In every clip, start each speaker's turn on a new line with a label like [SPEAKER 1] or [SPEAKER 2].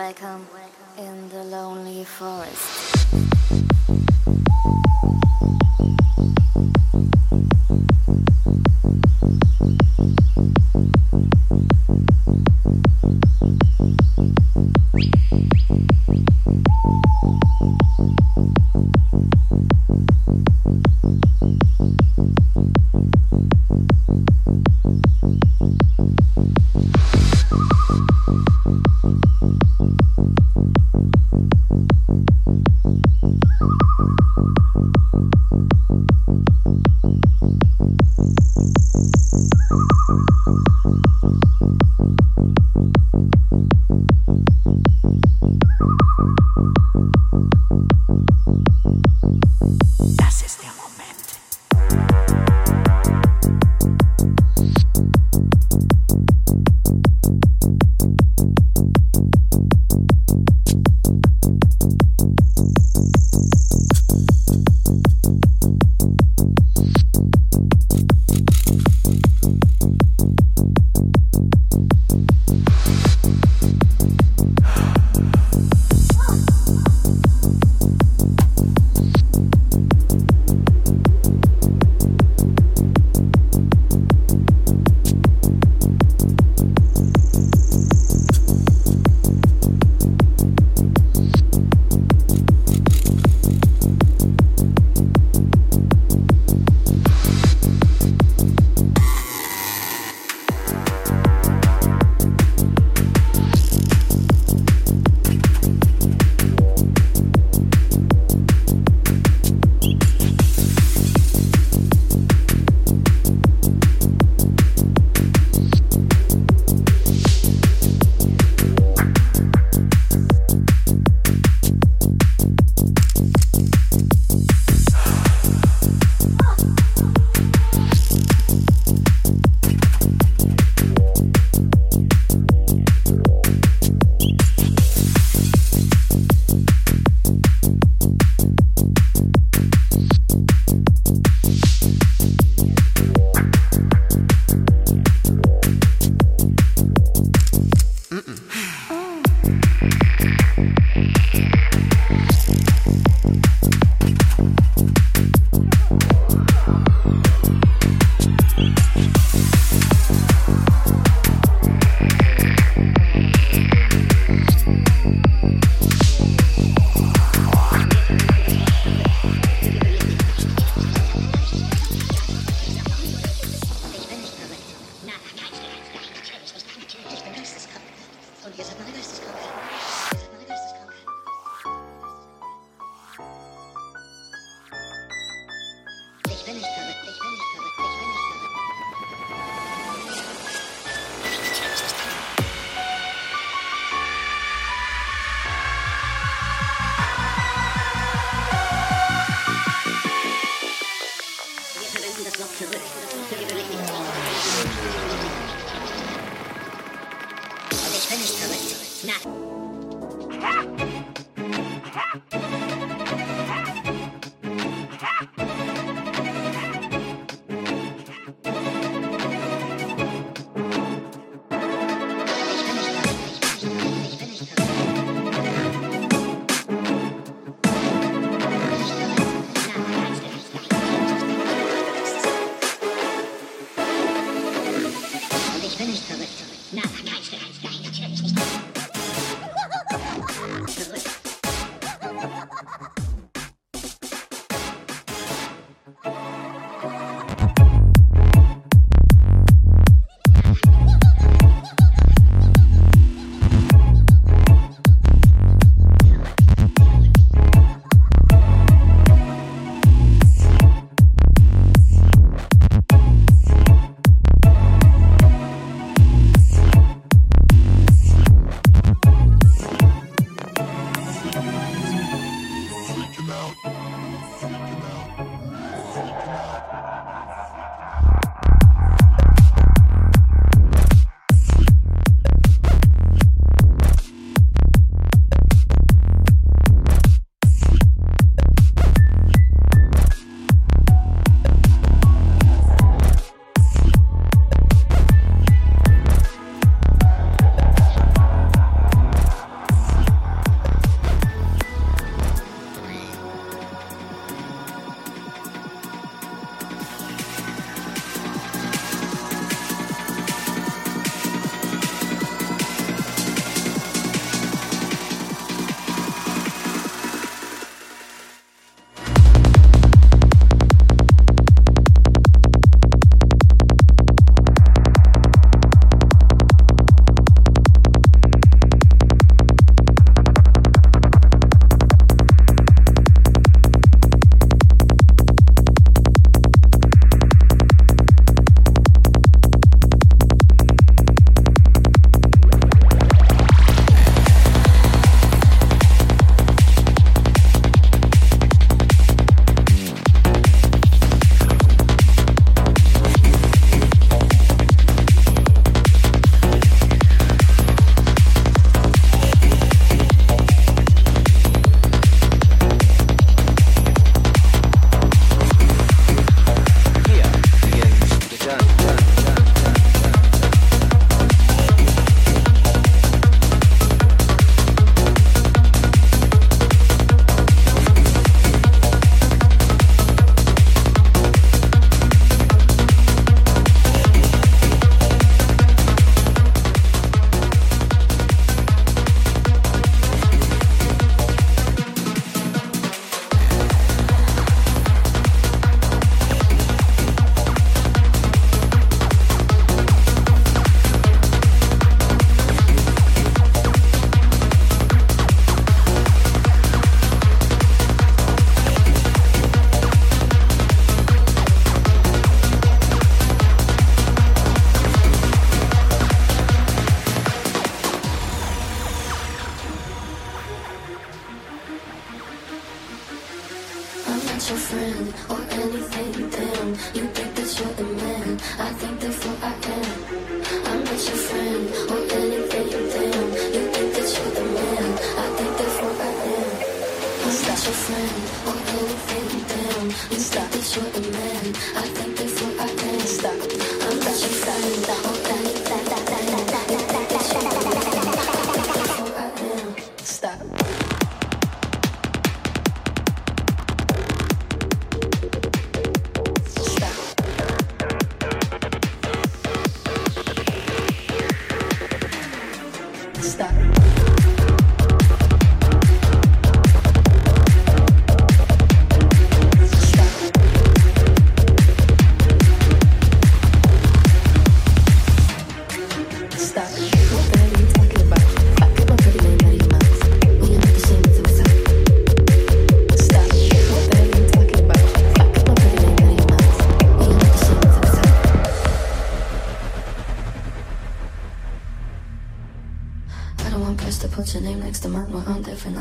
[SPEAKER 1] Welcome in the lonely forest.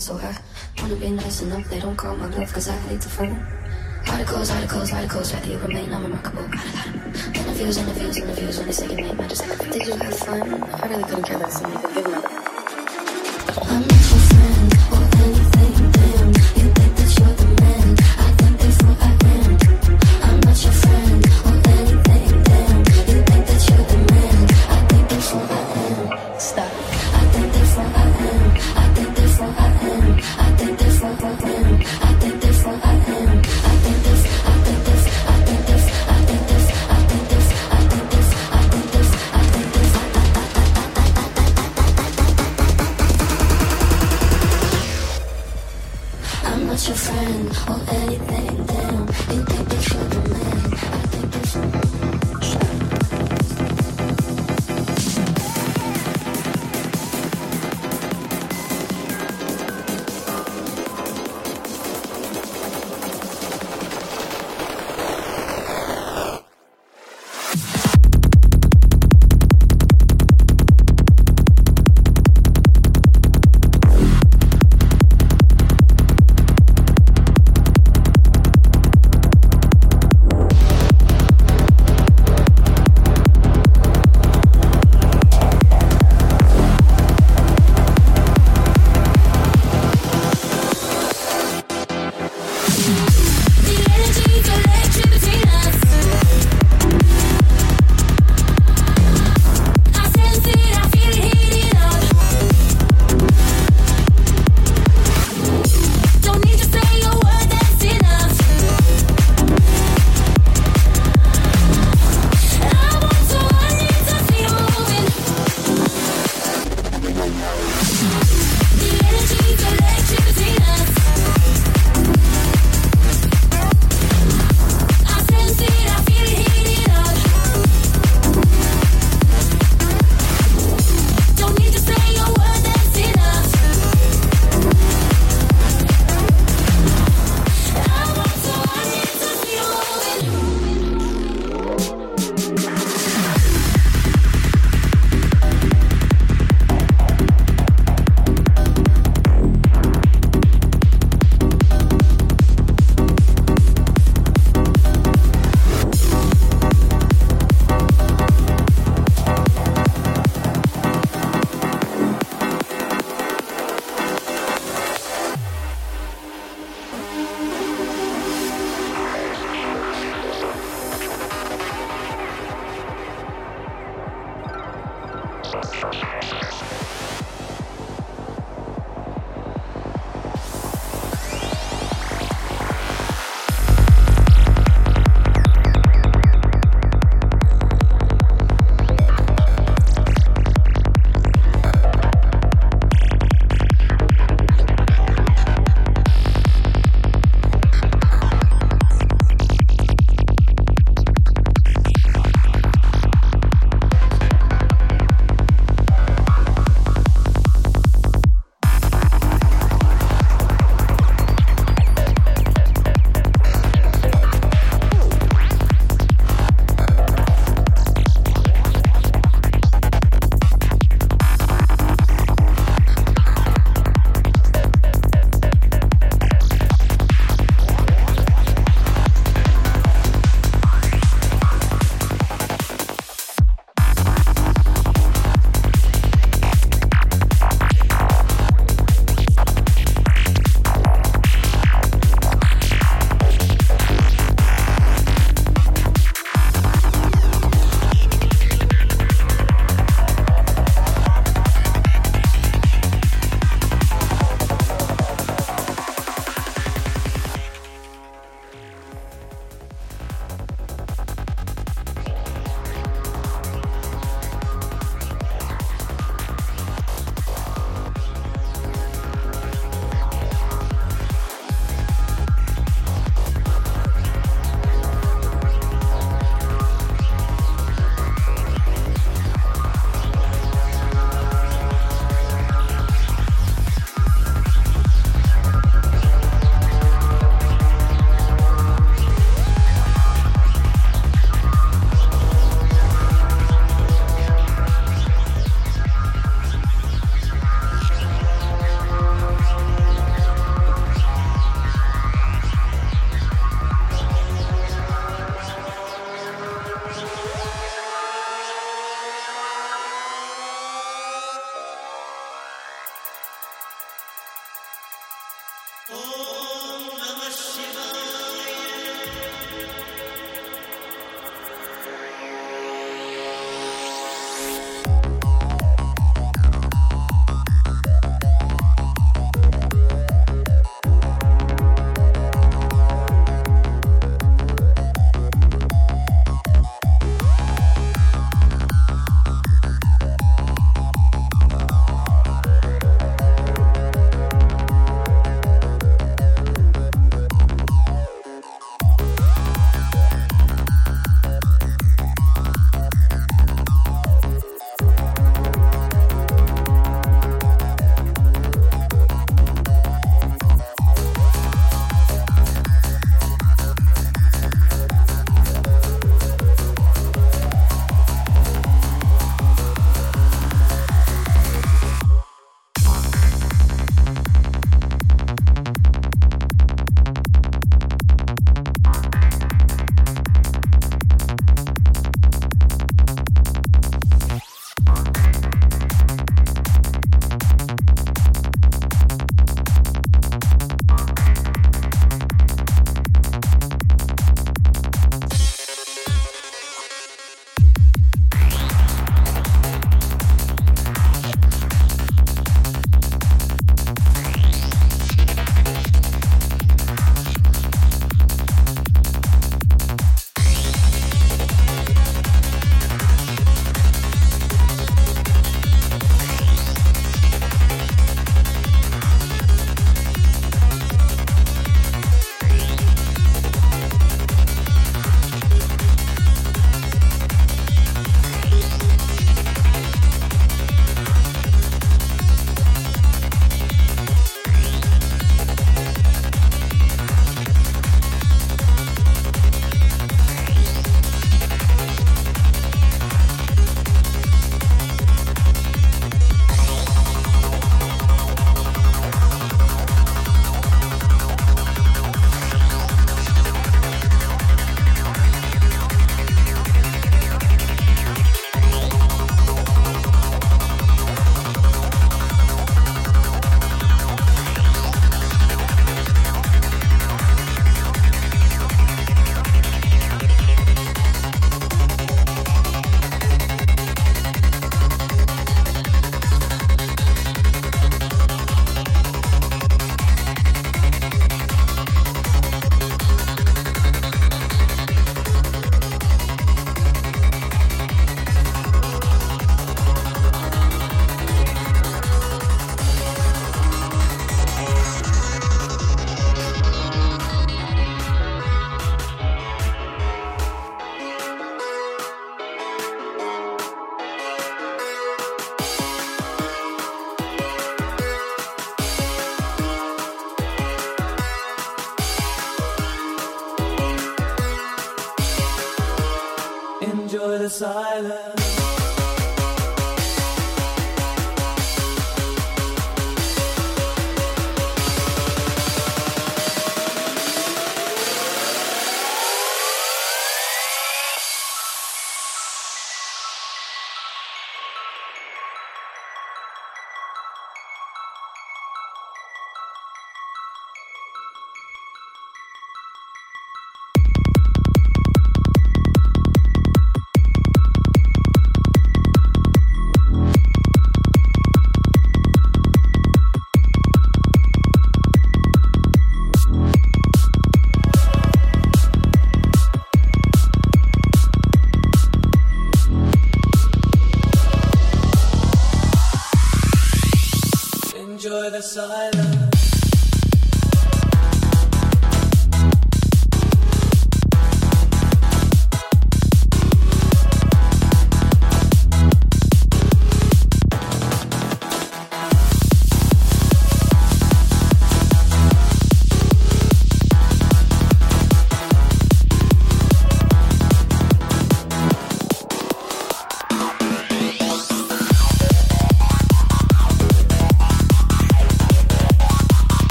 [SPEAKER 2] so I wanna be nice enough. They don't call my bluff cause I hate the phone. Articles, articles, articles, rather you remain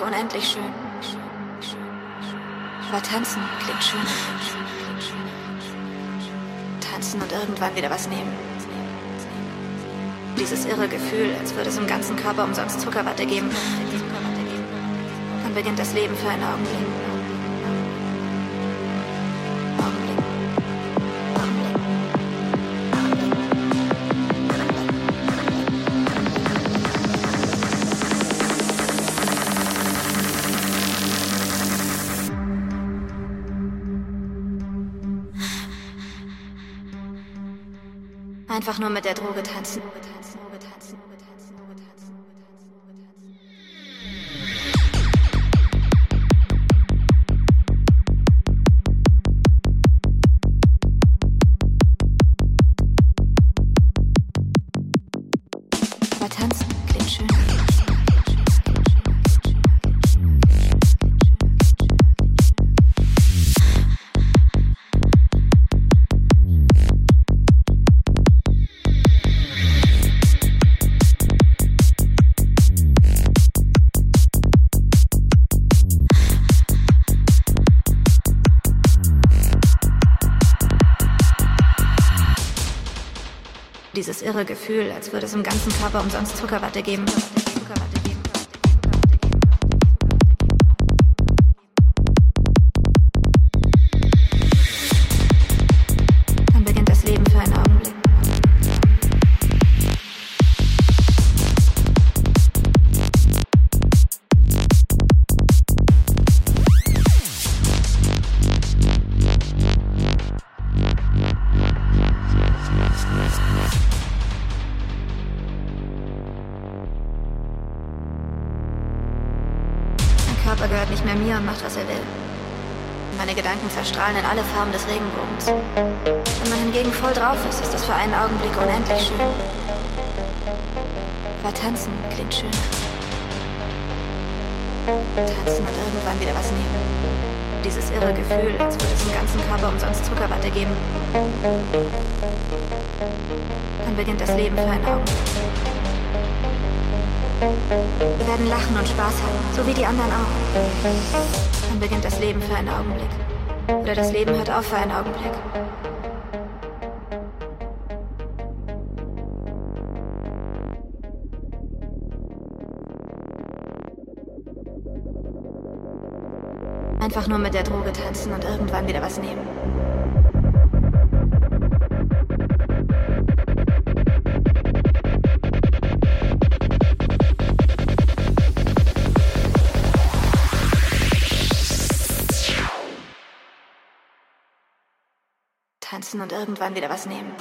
[SPEAKER 3] unendlich schön. Aber tanzen klingt schön. Tanzen und irgendwann wieder was nehmen. Dieses irre Gefühl, als würde es im ganzen Körper umsonst Zuckerwatte geben. Dann beginnt das Leben für einen Augenblick. Einfach nur mit der Droge tanzen. Dieses irre Gefühl, als würde es im ganzen Körper umsonst Zuckerwatte geben. Zuckerwatte strahlen in alle Farben des Regenbogens. Wenn man hingegen voll drauf ist, ist das für einen Augenblick unendlich schön. Aber tanzen klingt schön. Tanzen und irgendwann wieder was nehmen. Dieses irre Gefühl, als würde es im ganzen Körper umsonst Zuckerwatte geben. Dann beginnt das Leben für einen Augenblick. Wir werden lachen und Spaß haben, so wie die anderen auch. Dann beginnt das Leben für einen Augenblick. Oder das Leben hört auf für einen Augenblick. Einfach nur mit der Droge tanzen und irgendwann wieder was nehmen. Tanzen und irgendwann wieder was nehmen.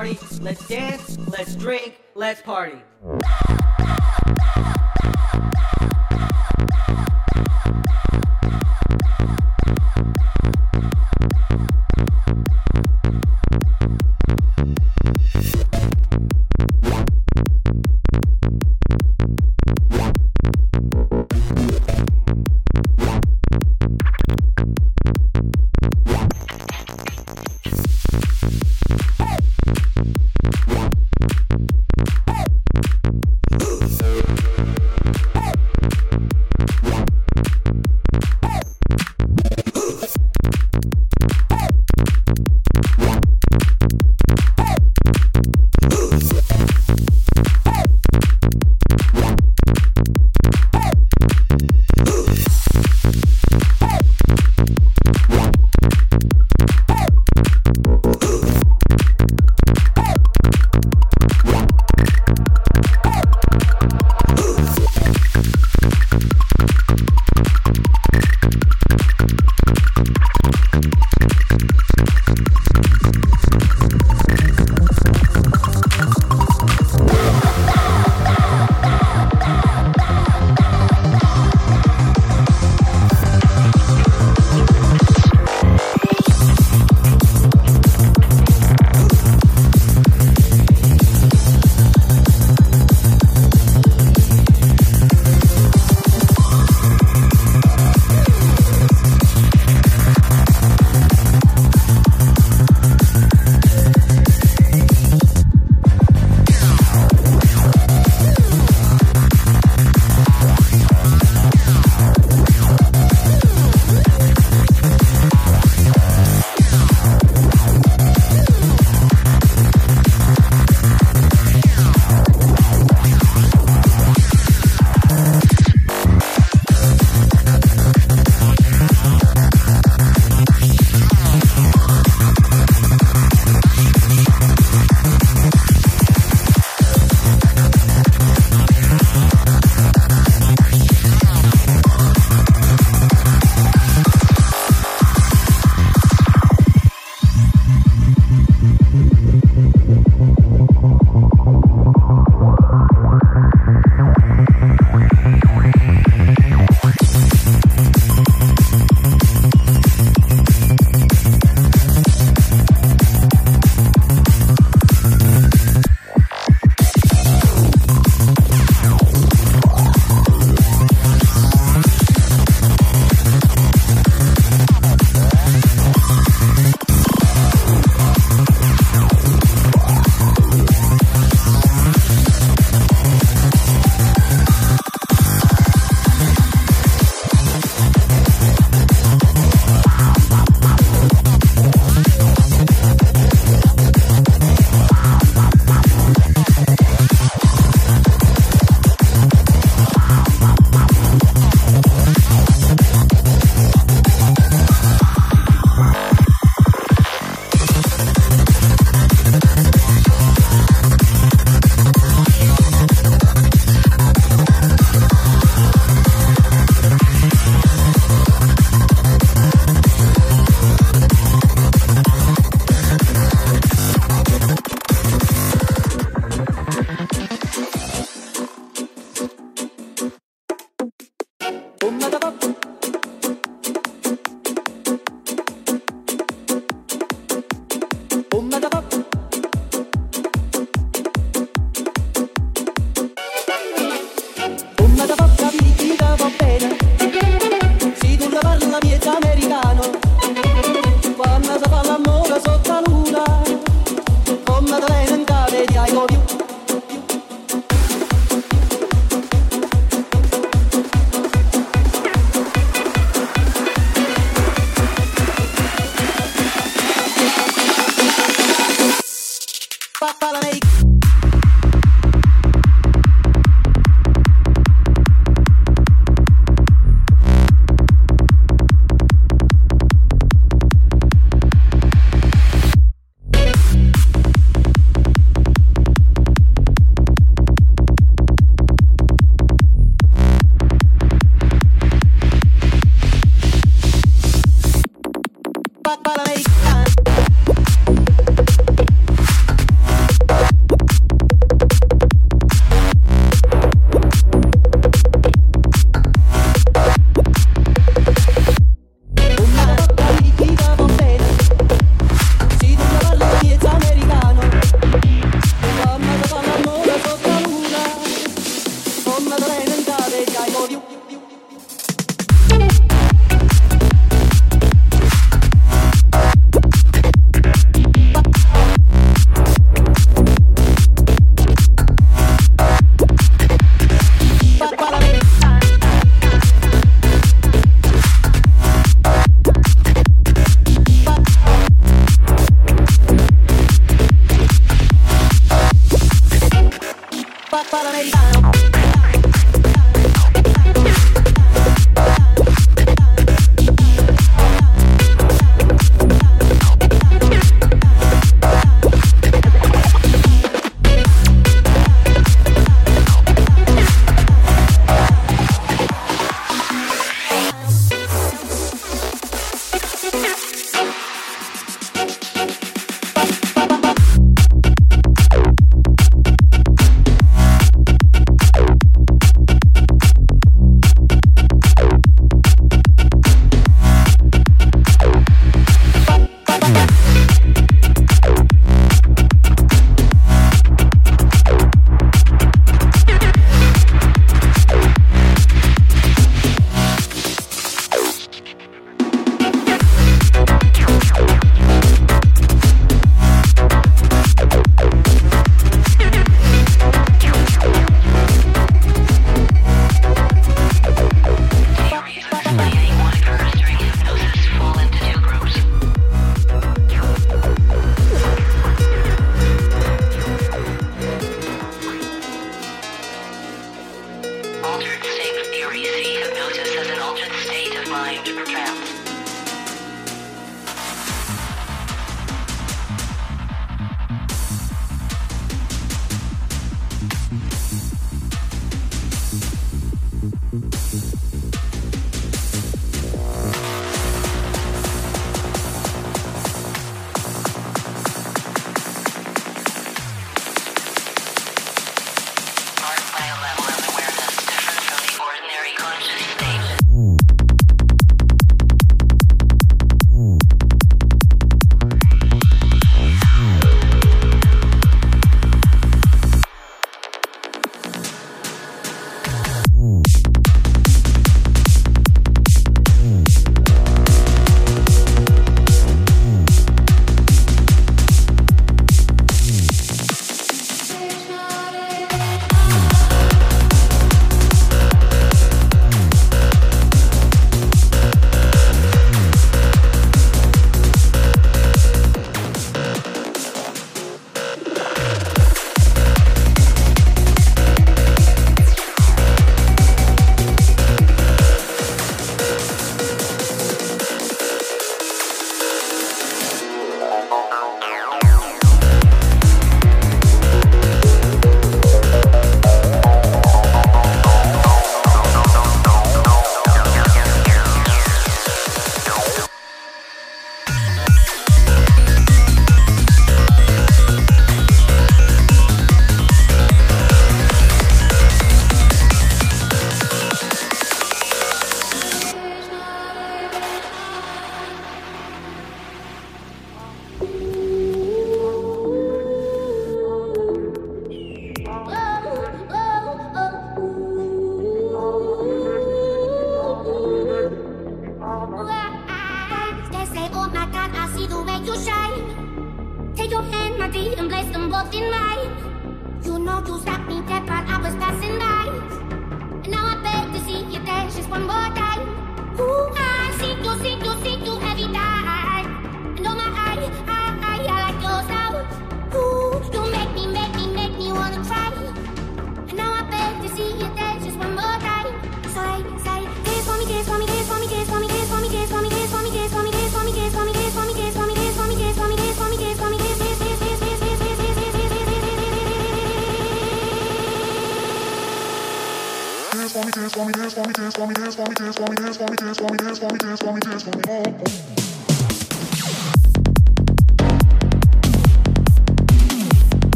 [SPEAKER 4] Party. Let's dance. Let's drink. Let's party.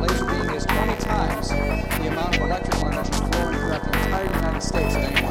[SPEAKER 5] laser beam is 20 times the amount of electrical energy flowing throughout the entire United States. at any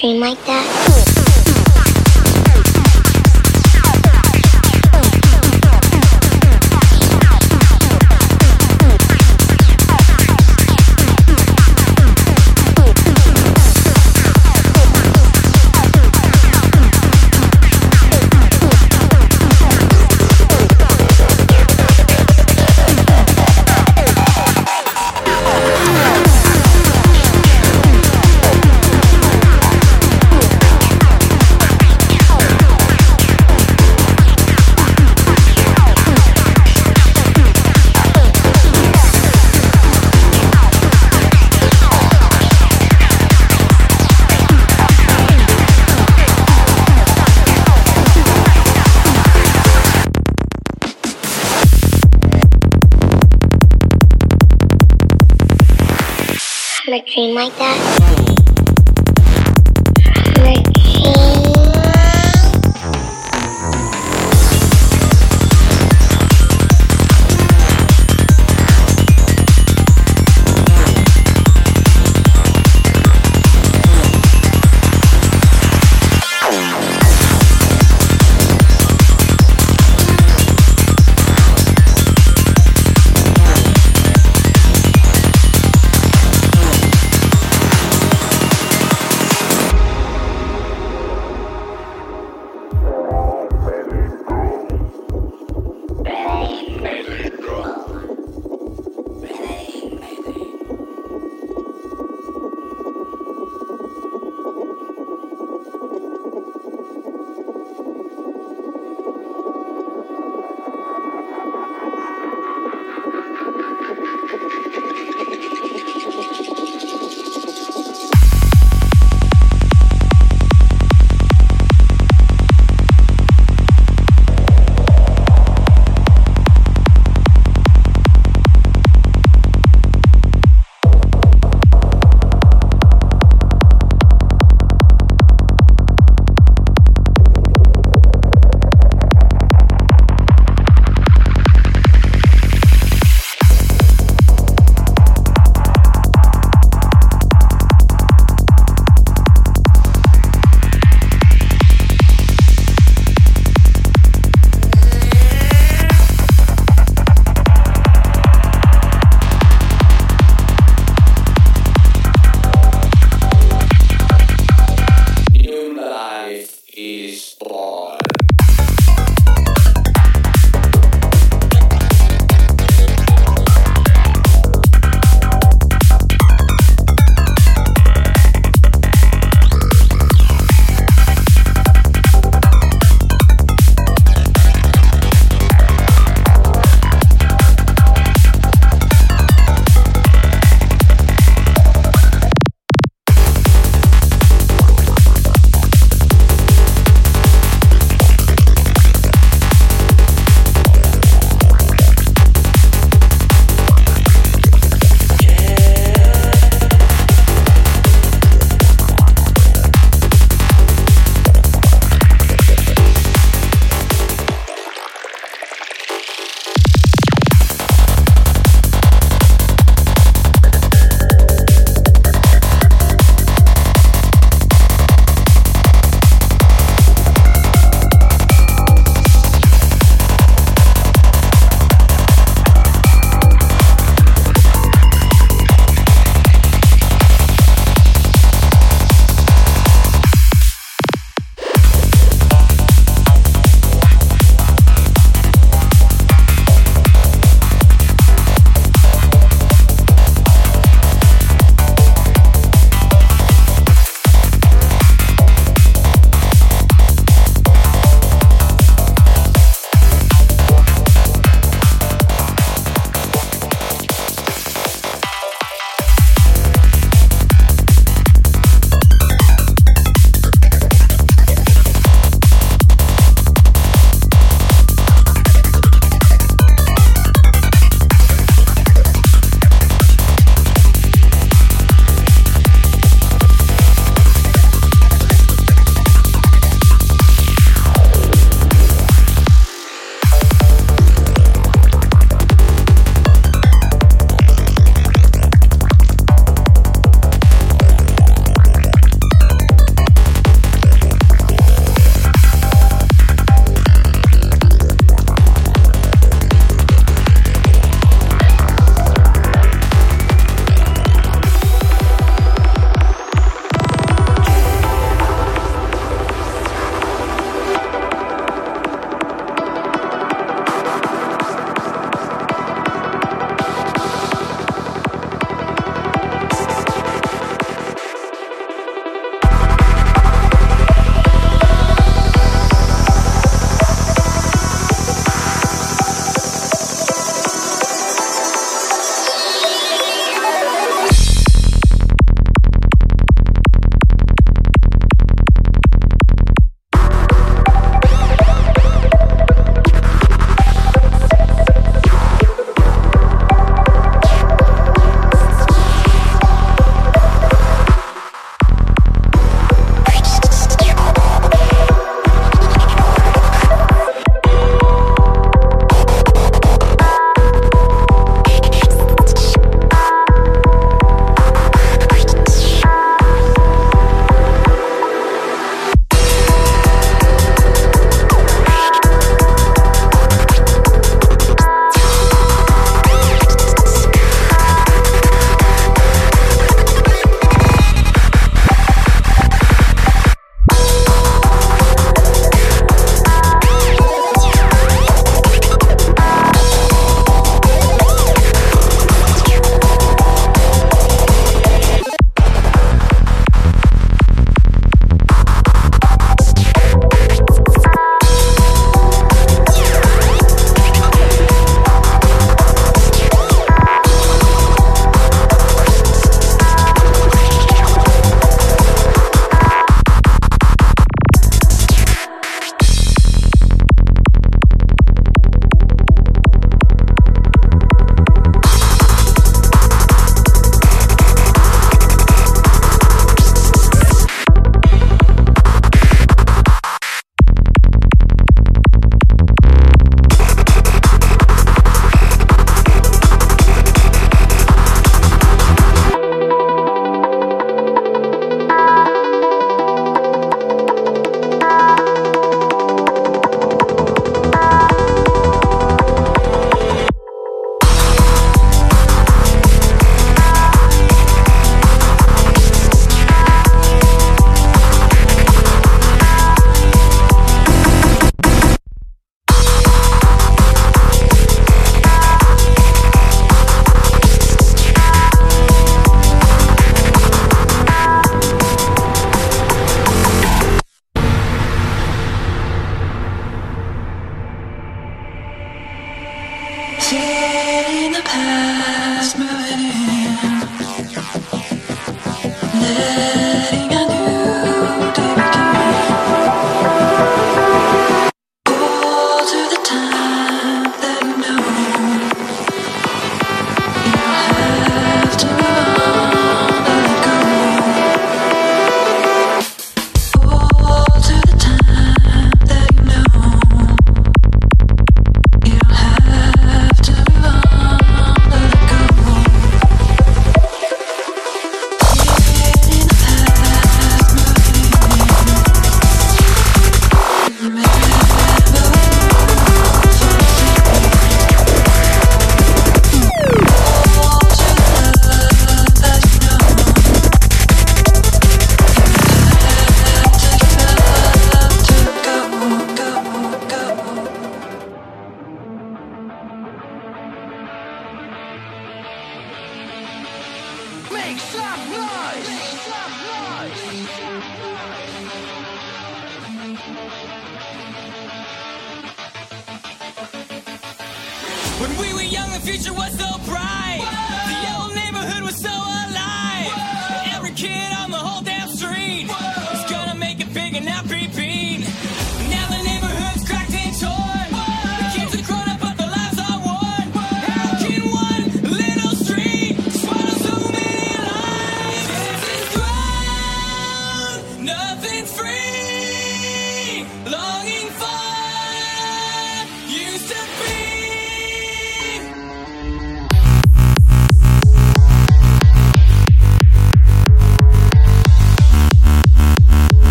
[SPEAKER 6] dream like that?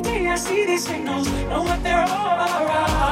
[SPEAKER 7] Every day I see these signals, know what they're all around.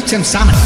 [SPEAKER 8] keeps him.